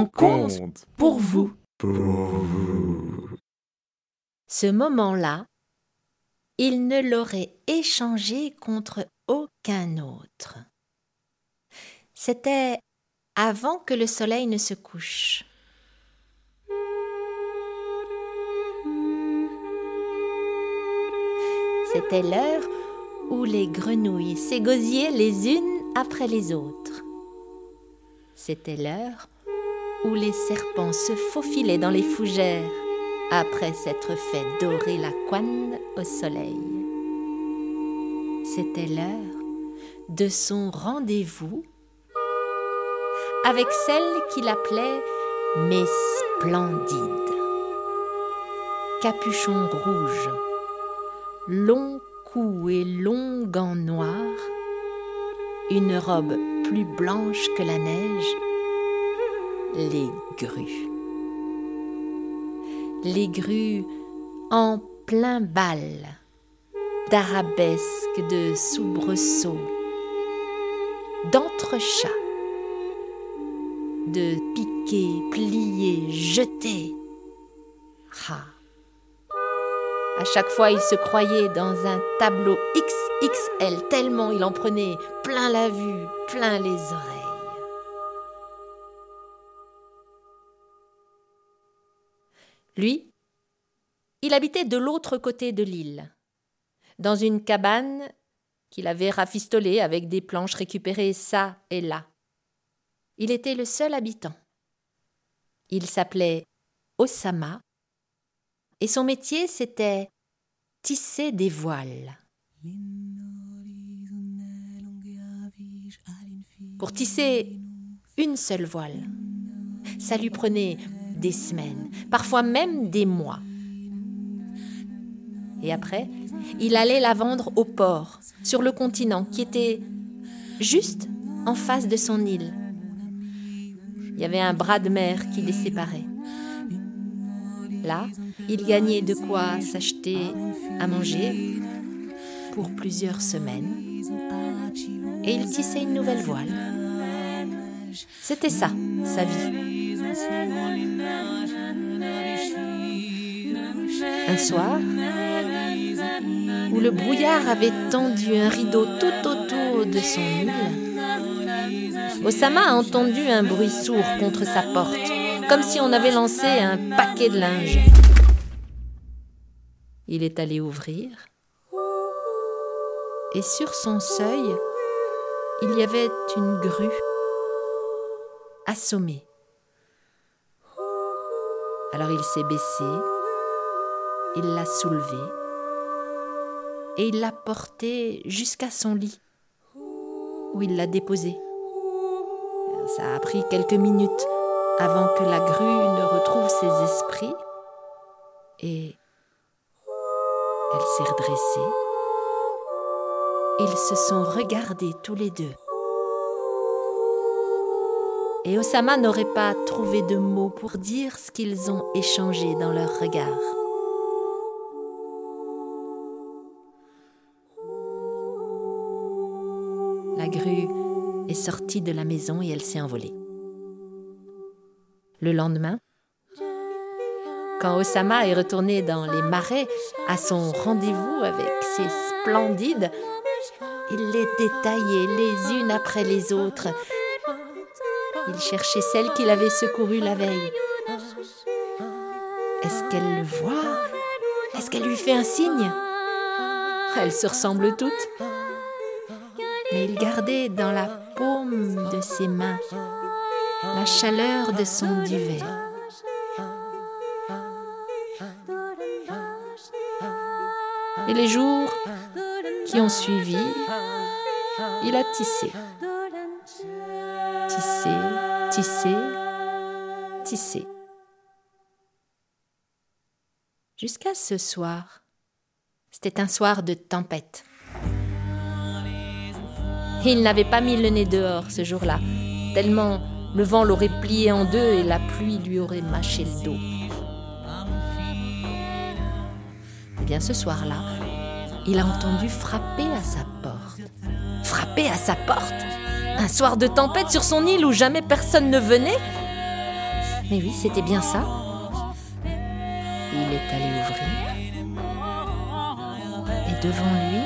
On compte pour vous. Pour vous. Ce moment-là, il ne l'aurait échangé contre aucun autre. C'était avant que le soleil ne se couche. C'était l'heure où les grenouilles s'égosillaient les unes après les autres. C'était l'heure où les serpents se faufilaient dans les fougères après s'être fait dorer la couenne au soleil. C'était l'heure de son rendez-vous avec celle qu'il appelait mes splendides. Capuchon rouge, long cou et long gants noirs, une robe plus blanche que la neige, les grues. Les grues en plein bal, d'arabesques, de soubresauts, d'entrechats, de piqués, pliés, jetés. Ah. À chaque fois, il se croyait dans un tableau XXL, tellement il en prenait plein la vue, plein les oreilles. Lui, il habitait de l'autre côté de l'île, dans une cabane qu'il avait rafistolée avec des planches récupérées çà et là. Il était le seul habitant. Il s'appelait Osama et son métier c'était tisser des voiles. Pour tisser une seule voile, ça lui prenait des semaines, parfois même des mois. Et après, il allait la vendre au port, sur le continent, qui était juste en face de son île. Il y avait un bras de mer qui les séparait. Là, il gagnait de quoi s'acheter à manger pour plusieurs semaines et il tissait une nouvelle voile. C'était ça, sa vie. Un soir, où le brouillard avait tendu un rideau tout autour de son île, Osama a entendu un bruit sourd contre sa porte, comme si on avait lancé un paquet de linge. Il est allé ouvrir, et sur son seuil, il y avait une grue assommée. Alors il s'est baissé, il l'a soulevée et il l'a portée jusqu'à son lit, où il l'a déposée. Ça a pris quelques minutes avant que la grue ne retrouve ses esprits et elle s'est redressée. Ils se sont regardés tous les deux. Et Osama n'aurait pas trouvé de mots pour dire ce qu'ils ont échangé dans leurs regards. La grue est sortie de la maison et elle s'est envolée. Le lendemain, quand Osama est retourné dans les marais à son rendez-vous avec ses splendides, il les détaillait les unes après les autres. Il cherchait celle qu'il avait secourue la veille. Est-ce qu'elle le voit? Est-ce qu'elle lui fait un signe? Elles se ressemblent toutes. Mais il gardait dans la paume de ses mains la chaleur de son duvet. Et les jours qui ont suivi, il a tissé. Tissé, tissé, tissé. Jusqu'à ce soir. C'était un soir de tempête. Il n'avait pas mis le nez dehors ce jour-là, tellement le vent l'aurait plié en deux et la pluie lui aurait mâché le dos. Eh bien ce soir-là, il a entendu frapper à sa porte. Frapper à sa porte? Un soir de tempête sur son île où jamais personne ne venait Mais oui, c'était bien ça. Il est allé ouvrir. Et devant lui,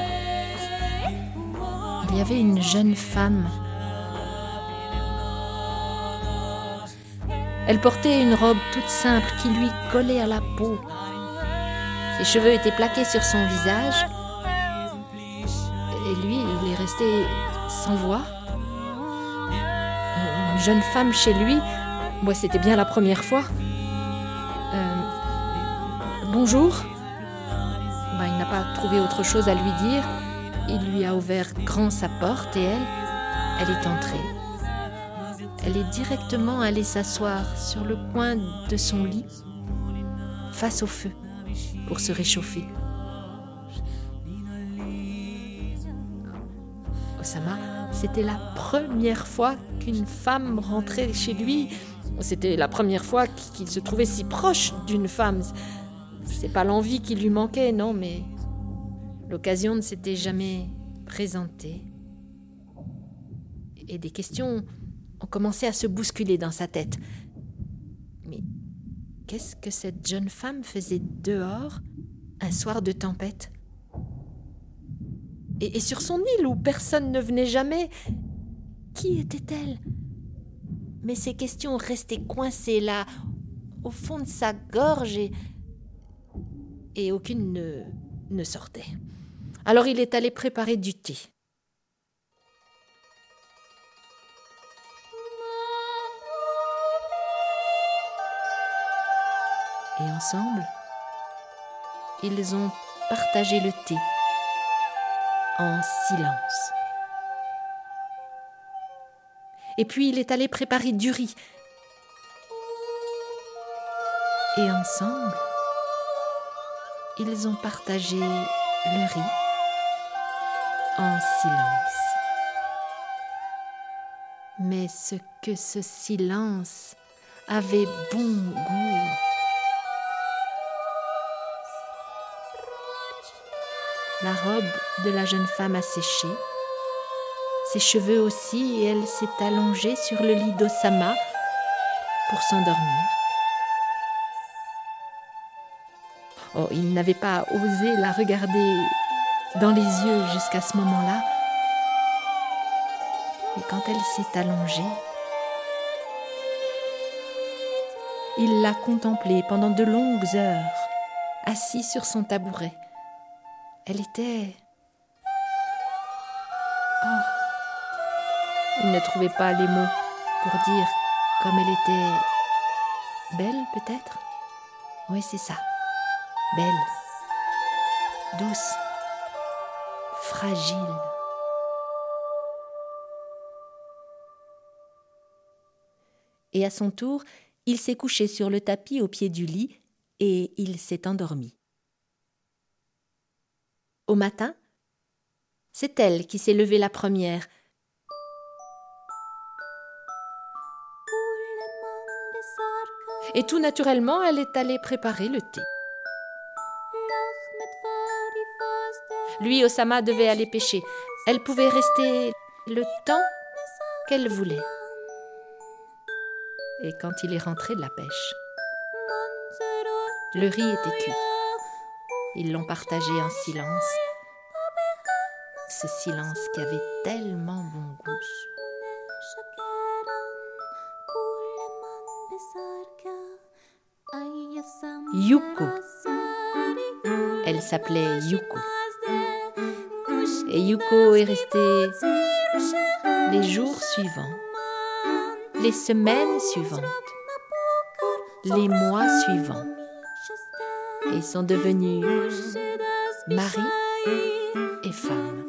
il y avait une jeune femme. Elle portait une robe toute simple qui lui collait à la peau. Ses cheveux étaient plaqués sur son visage. Et lui, il est resté sans voix. Une jeune femme chez lui, moi c'était bien la première fois. Euh, bonjour. Ben, il n'a pas trouvé autre chose à lui dire. Il lui a ouvert grand sa porte et elle, elle est entrée. Elle est directement allée s'asseoir sur le coin de son lit, face au feu pour se réchauffer. Osama, c'était la première fois qu'une femme rentrait chez lui. C'était la première fois qu'il se trouvait si proche d'une femme. C'est pas l'envie qui lui manquait, non, mais l'occasion ne s'était jamais présentée. Et des questions ont commencé à se bousculer dans sa tête. Qu'est-ce que cette jeune femme faisait dehors un soir de tempête? Et, sur son île où personne ne venait jamais, qui était-elle? Mais ces questions restaient coincées là, au fond de sa gorge, et, aucune ne, ne sortait. Alors il est allé préparer du thé. et ensemble, ils ont partagé le thé en silence. Et puis il est allé préparer du riz. Et ensemble, ils ont partagé le riz en silence. Mais ce que ce silence avait bon goût. La robe de la jeune femme a séché, ses cheveux aussi, et elle s'est allongée sur le lit d'Osama pour s'endormir. Oh, il n'avait pas osé la regarder dans les yeux jusqu'à ce moment-là. Et quand elle s'est allongée, il l'a contemplée pendant de longues heures, assis sur son tabouret. Elle était... Oh. Il ne trouvait pas les mots pour dire comme elle était belle peut-être? Oui, c'est ça. Belle. Douce. Fragile. Et à son tour, il s'est couché sur le tapis au pied du lit et il s'est endormi. Au matin, c'est elle qui s'est levée la première. Et tout naturellement, elle est allée préparer le thé. Lui, Osama, devait aller pêcher. Elle pouvait rester le temps qu'elle voulait. Et quand il est rentré de la pêche, le riz était cuit. Ils l'ont partagé en silence. Ce silence qui avait tellement bon goût. Yuko. Elle s'appelait Yuko. Et Yuko est restée les jours suivants, les semaines suivantes, les mois suivants et sont devenus mari et femme.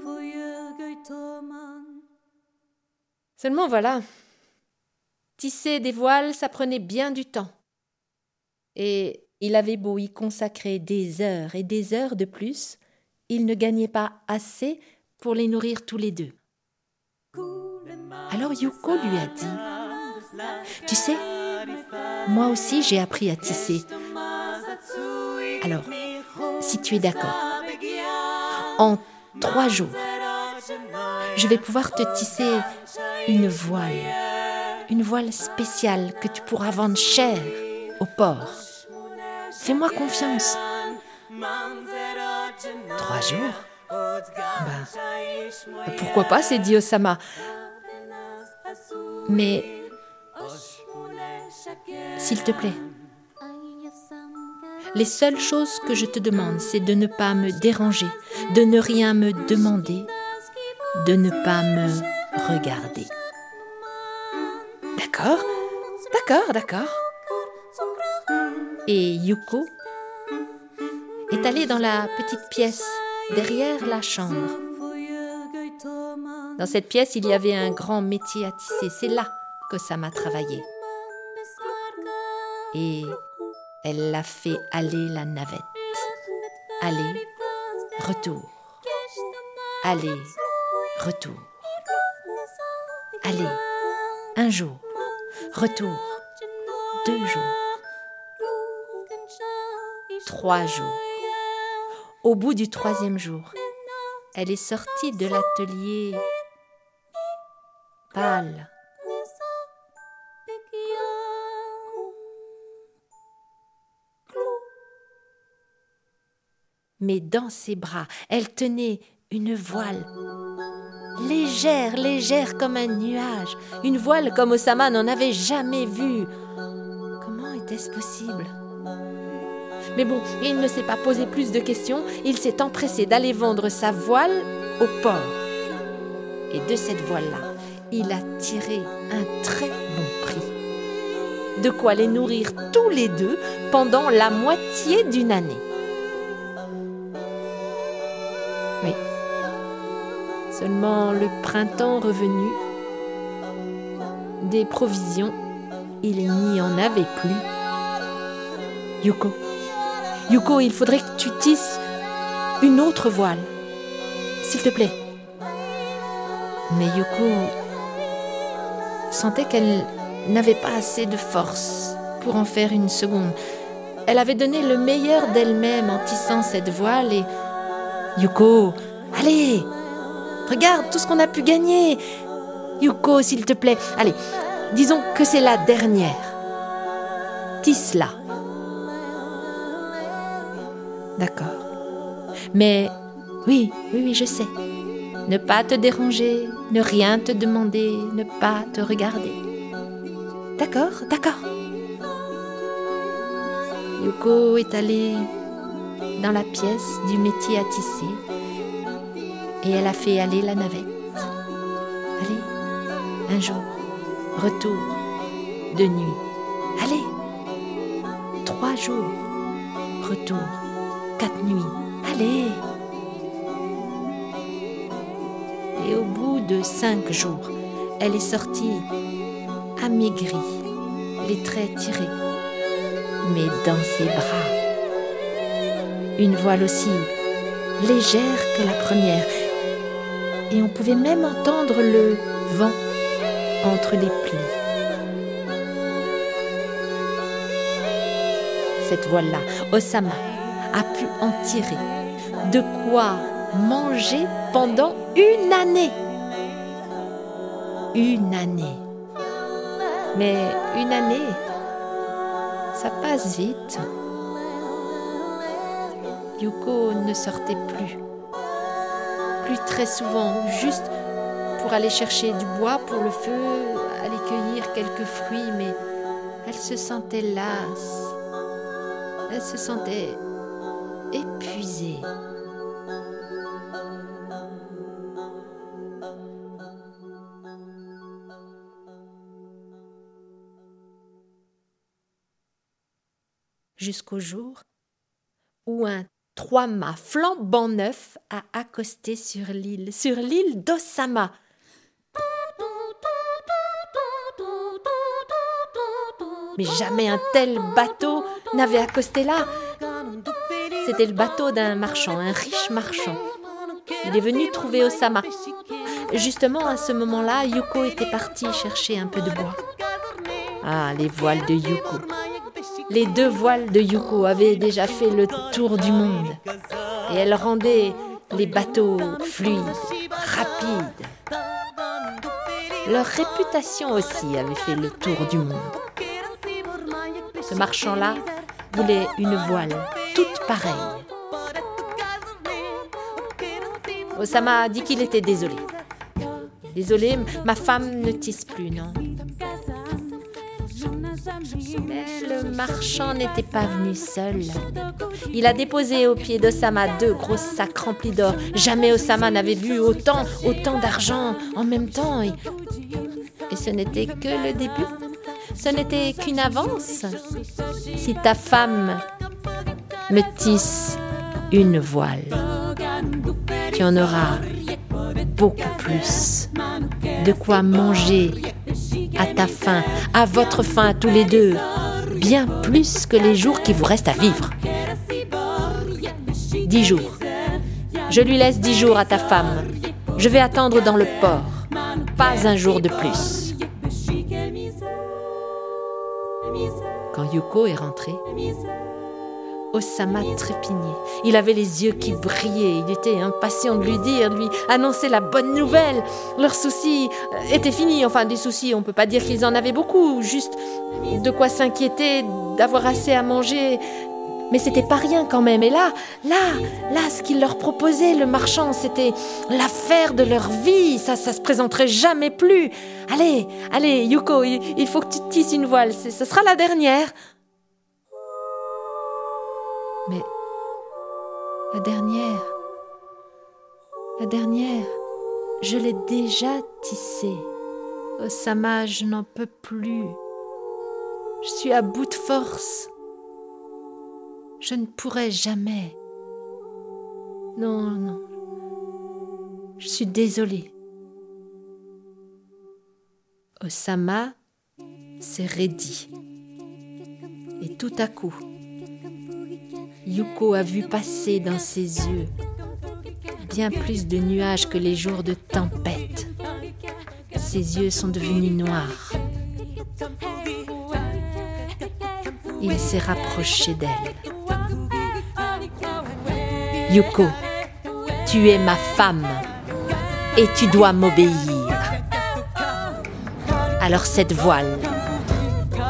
Seulement voilà, tisser des voiles, ça prenait bien du temps. Et il avait beau y consacrer des heures et des heures de plus, il ne gagnait pas assez pour les nourrir tous les deux. Alors Yuko lui a dit Tu sais, moi aussi j'ai appris à tisser. Alors, si tu es d'accord, en trois jours, je vais pouvoir te tisser une voile une voile spéciale que tu pourras vendre cher au port. Fais-moi confiance. Trois jours? Bah, Pourquoi pas, s'est dit Osama. Mais, s'il te plaît, les seules choses que je te demande, c'est de ne pas me déranger, de ne rien me demander, de ne pas me regarder. D'accord D'accord, d'accord. Et Yuko est allée dans la petite pièce derrière la chambre. Dans cette pièce, il y avait un grand métier à tisser. C'est là que ça m'a travaillé. Et elle l'a fait aller la navette. Aller, retour. Aller, retour. Aller, un jour, retour, deux jours, trois jours. Au bout du troisième jour, elle est sortie de l'atelier pâle. Mais dans ses bras, elle tenait une voile légère, légère comme un nuage, une voile comme Osama n'en avait jamais vue. Comment était-ce possible? Mais bon, il ne s'est pas posé plus de questions, il s'est empressé d'aller vendre sa voile au port. Et de cette voile-là, il a tiré un très bon prix. De quoi les nourrir tous les deux pendant la moitié d'une année. Seulement le printemps revenu, des provisions, il n'y en avait plus. Yuko, Yuko, il faudrait que tu tisses une autre voile. S'il te plaît. Mais Yuko sentait qu'elle n'avait pas assez de force pour en faire une seconde. Elle avait donné le meilleur d'elle-même en tissant cette voile et... Yuko, allez Regarde tout ce qu'on a pu gagner Yuko, s'il te plaît, allez, disons que c'est la dernière. Tisse-la. D'accord. Mais oui, oui, oui, je sais. Ne pas te déranger, ne rien te demander, ne pas te regarder. D'accord, d'accord. Yuko est allée dans la pièce du métier à tisser et elle a fait aller la navette. Allez, un jour, retour, de nuit. Allez, trois jours, retour quatre nuits. Allez Et au bout de cinq jours, elle est sortie amaigrie, les traits tirés, mais dans ses bras. Une voile aussi légère que la première, et on pouvait même entendre le vent entre les plis. Cette voile-là, Osama, a pu en tirer de quoi manger pendant une année. Une année. Mais une année, ça passe vite. Yuko ne sortait plus. Très souvent, juste pour aller chercher du bois pour le feu, aller cueillir quelques fruits, mais elle se sentait lasse. Elle se sentait épuisé. Jusqu'au jour où un trois-mâts flambant neuf a accosté sur l'île, sur l'île d'Osama. Mais jamais un tel bateau n'avait accosté là. C'était le bateau d'un marchand, un riche marchand. Il est venu trouver Osama. Justement, à ce moment-là, Yuko était partie chercher un peu de bois. Ah, les voiles de Yuko. Les deux voiles de Yuko avaient déjà fait le tour du monde. Et elles rendaient les bateaux fluides, rapides. Leur réputation aussi avait fait le tour du monde. Ce marchand-là voulait une voile toute pareille. Osama a dit qu'il était désolé. Désolé, ma femme ne tisse plus, non? Mais le marchand n'était pas venu seul. Il a déposé au pied d'Osama deux gros sacs remplis d'or. Jamais Osama n'avait vu autant, autant d'argent en même temps. Et, et ce n'était que le début. Ce n'était qu'une avance. Si ta femme me tisse une voile, tu en auras beaucoup plus. De quoi manger à ta faim, à votre faim tous les deux, bien plus que les jours qui vous restent à vivre. Dix jours. Je lui laisse dix jours à ta femme. Je vais attendre dans le port. Pas un jour de plus. Quand Yuko est rentré, Osama trépignait. Il avait les yeux qui brillaient. Il était impatient de lui dire, lui annoncer la bonne nouvelle. Leurs soucis euh, étaient finis. Enfin, des soucis, on ne peut pas dire qu'ils en avaient beaucoup. Juste de quoi s'inquiéter, d'avoir assez à manger. Mais c'était pas rien quand même. Et là, là, là, ce qu'il leur proposait, le marchand, c'était l'affaire de leur vie. Ça, ça se présenterait jamais plus. Allez, allez, Yuko, il, faut que tu tisses une voile. Ce sera la dernière. Mais la dernière, la dernière, je l'ai déjà tissée. Osama, je n'en peux plus. Je suis à bout de force. Je ne pourrai jamais. Non, non. Je suis désolée. Osama s'est raidi. Et tout à coup, Yuko a vu passer dans ses yeux bien plus de nuages que les jours de tempête. Ses yeux sont devenus noirs. Il s'est rapproché d'elle. Yuko, tu es ma femme et tu dois m'obéir. Alors cette voile,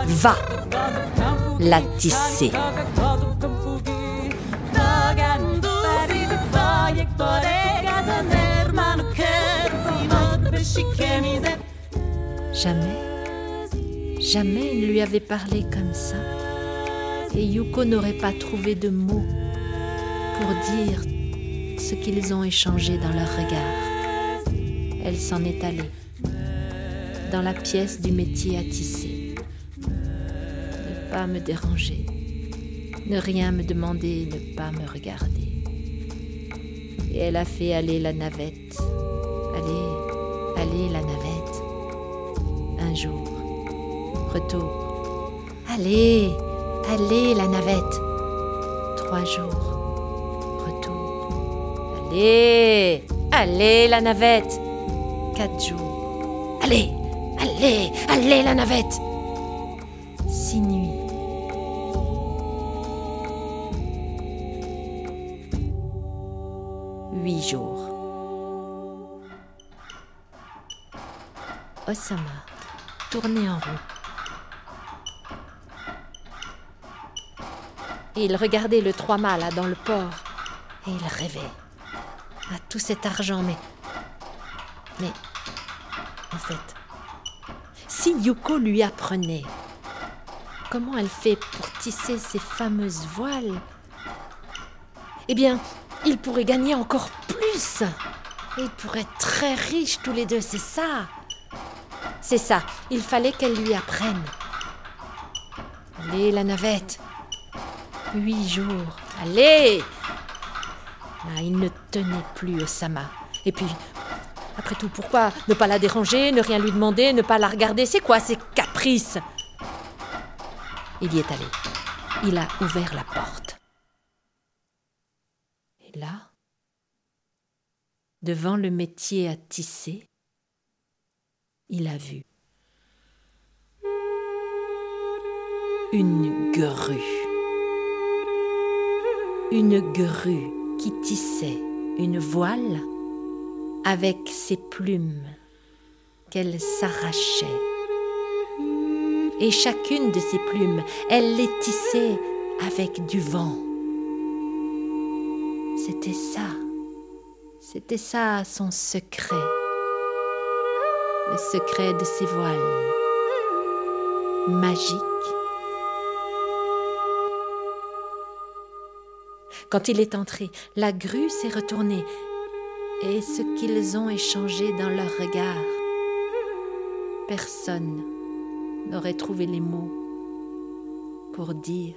va la tisser. Jamais, jamais il ne lui avait parlé comme ça. Et Yuko n'aurait pas trouvé de mots pour dire ce qu'ils ont échangé dans leur regard. Elle s'en est allée dans la pièce du métier à tisser. Ne pas me déranger, ne rien me demander, ne pas me regarder. Et elle a fait aller la navette. Allez, allez la navette un jour. Retour. Allez, allez la navette. Trois jours. Retour. Allez, allez la navette. Quatre jours. Allez, allez, allez la navette. Six nuits. Huit jours. Osama tourner en rond. Il regardait le trois-mâts là dans le port et il rêvait à tout cet argent, mais. Mais. En fait, si Yuko lui apprenait comment elle fait pour tisser ces fameuses voiles, eh bien, ils pourraient gagner encore plus. Ils pourraient être très riches tous les deux, c'est ça. C'est ça, il fallait qu'elle lui apprenne. Allez, la navette. Huit jours. Allez ah, Il ne tenait plus Osama. Et puis, après tout, pourquoi ne pas la déranger, ne rien lui demander, ne pas la regarder? C'est quoi ces caprices? Il y est allé. Il a ouvert la porte. Et là, devant le métier à tisser, il a vu une grue. Une grue qui tissait une voile avec ses plumes qu'elle s'arrachait. Et chacune de ses plumes, elle les tissait avec du vent. C'était ça, c'était ça son secret, le secret de ses voiles, magique. Quand il est entré, la grue s'est retournée et ce qu'ils ont échangé dans leurs regards, personne n'aurait trouvé les mots pour dire.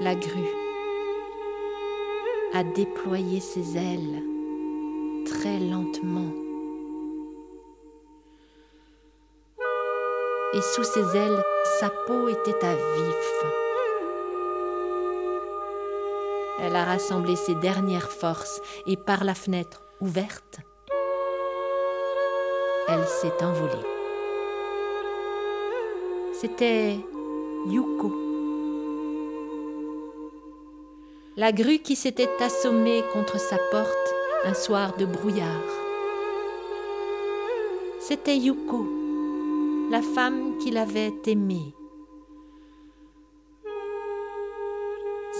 La grue a déployé ses ailes très lentement. Et sous ses ailes, sa peau était à vif. Elle a rassemblé ses dernières forces et par la fenêtre ouverte, elle s'est envolée. C'était Yuko. La grue qui s'était assommée contre sa porte un soir de brouillard. C'était Yuko, la femme qu'il avait aimée.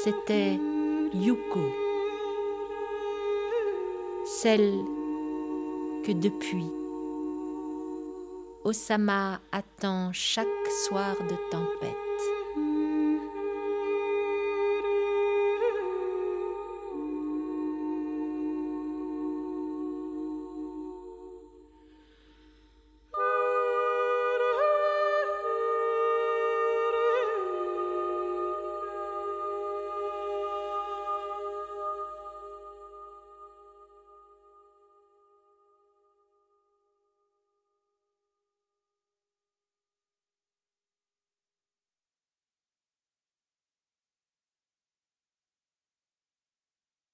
C'était Yuko, celle que depuis Osama attend chaque soir de tempête.